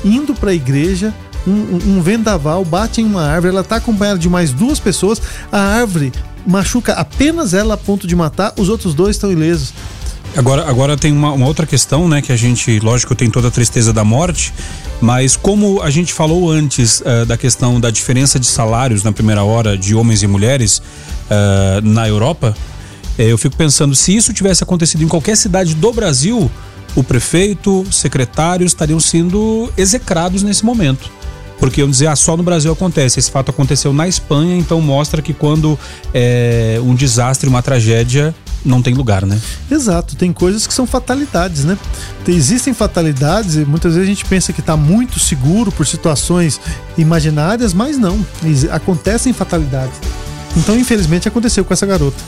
indo para a igreja, um, um, vendaval bate em uma árvore, ela está acompanhada de mais duas pessoas, a árvore machuca apenas ela a ponto de matar, os outros dois estão ilesos. Agora, agora tem uma, uma, outra questão, né? Que a gente, lógico, tem toda a tristeza da morte, mas como a gente falou antes uh, da questão da diferença de salários na primeira hora de homens e mulheres uh, na Europa, uh, eu fico pensando, se isso tivesse acontecido em qualquer cidade do Brasil, o prefeito, secretários estariam sendo execrados nesse momento. Porque eu dizer, ah, só no Brasil acontece. Esse fato aconteceu na Espanha, então mostra que quando é um desastre, uma tragédia, não tem lugar, né? Exato, tem coisas que são fatalidades, né? Existem fatalidades e muitas vezes a gente pensa que está muito seguro por situações imaginárias, mas não. Acontecem fatalidades. Então, infelizmente, aconteceu com essa garota.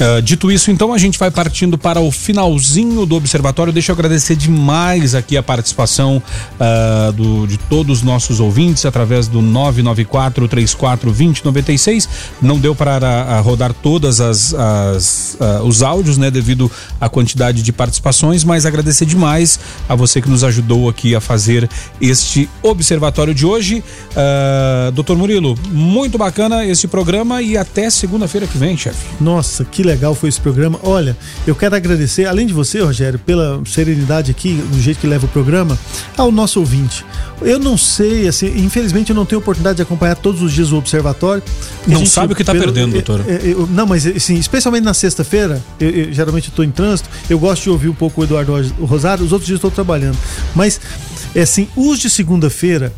Uh, dito isso, então, a gente vai partindo para o finalzinho do observatório. Deixa eu agradecer demais aqui a participação uh, do, de todos os nossos ouvintes através do 994 34 2096. Não deu para rodar todas as, as uh, os áudios, né, devido à quantidade de participações, mas agradecer demais a você que nos ajudou aqui a fazer este observatório de hoje. Doutor Murilo, muito bacana esse programa e até segunda-feira que vem, chefe. Nossa, que legal foi esse programa. Olha, eu quero agradecer, além de você, Rogério, pela serenidade aqui, do jeito que leva o programa, ao nosso ouvinte. Eu não sei, assim, infelizmente eu não tenho oportunidade de acompanhar todos os dias o observatório. Não gente, sabe o que está perdendo, doutor. Eu, eu, não, mas assim, especialmente na sexta-feira, eu, geralmente estou em trânsito, eu gosto de ouvir um pouco o Eduardo Rosário, os outros dias estou trabalhando. Mas, é assim, os de segunda-feira,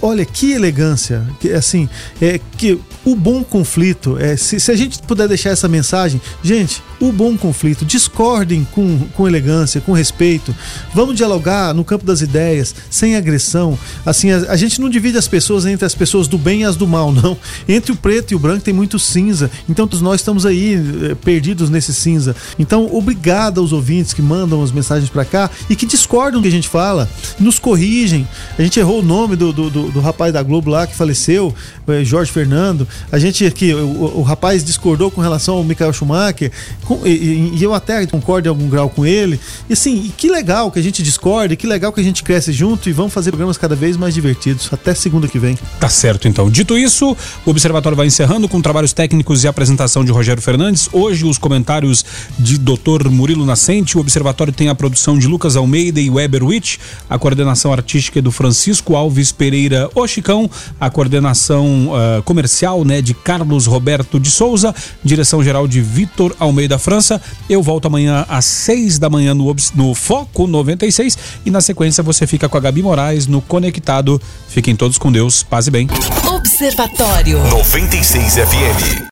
olha que elegância, que, assim, é que o bom conflito, é, se, se a gente puder deixar essa mensagem, gente, o bom conflito, discordem com, com elegância, com respeito, vamos dialogar no campo das ideias, sem agressão. Assim, a, a, gente não divide as pessoas entre as pessoas do bem e as do mal, não. Entre o preto e o branco tem muito cinza, então todos nós estamos aí eh, perdidos nesse cinza. Então, obrigado aos ouvintes que mandam as mensagens para cá e que discordam do que a gente fala, nos corrigem. A gente errou o nome do, do, do, do rapaz da Globo lá que faleceu, eh, Jorge Fernando. A gente aqui, o, o rapaz discordou com relação ao Michael Schumacher e, e, eu até concordo em algum grau com ele. E assim, que legal que a gente discorde, que legal que a gente cresce junto e vamos fazer programas cada vez mais divertidos. Até segunda que vem. Tá certo, então. Dito isso, o Observatório vai encerrando com trabalhos técnicos e apresentação de Rogério Fernandes. Hoje, os comentários de Dr. Murilo Nascente. O Observatório tem a produção de Lucas Almeida e Weber Witt. A coordenação artística é do Francisco Alves Pereira Oxicão. A coordenação uh, comercial né, de Carlos Roberto de Souza. Direção geral de Vitor Almeida França. Eu volto amanhã às seis da manhã no, no Foco 96 e na sequência você fica com a Gabi Moraes no Conectado. Fiquem todos com Deus, paz e bem. Observatório 96 FM.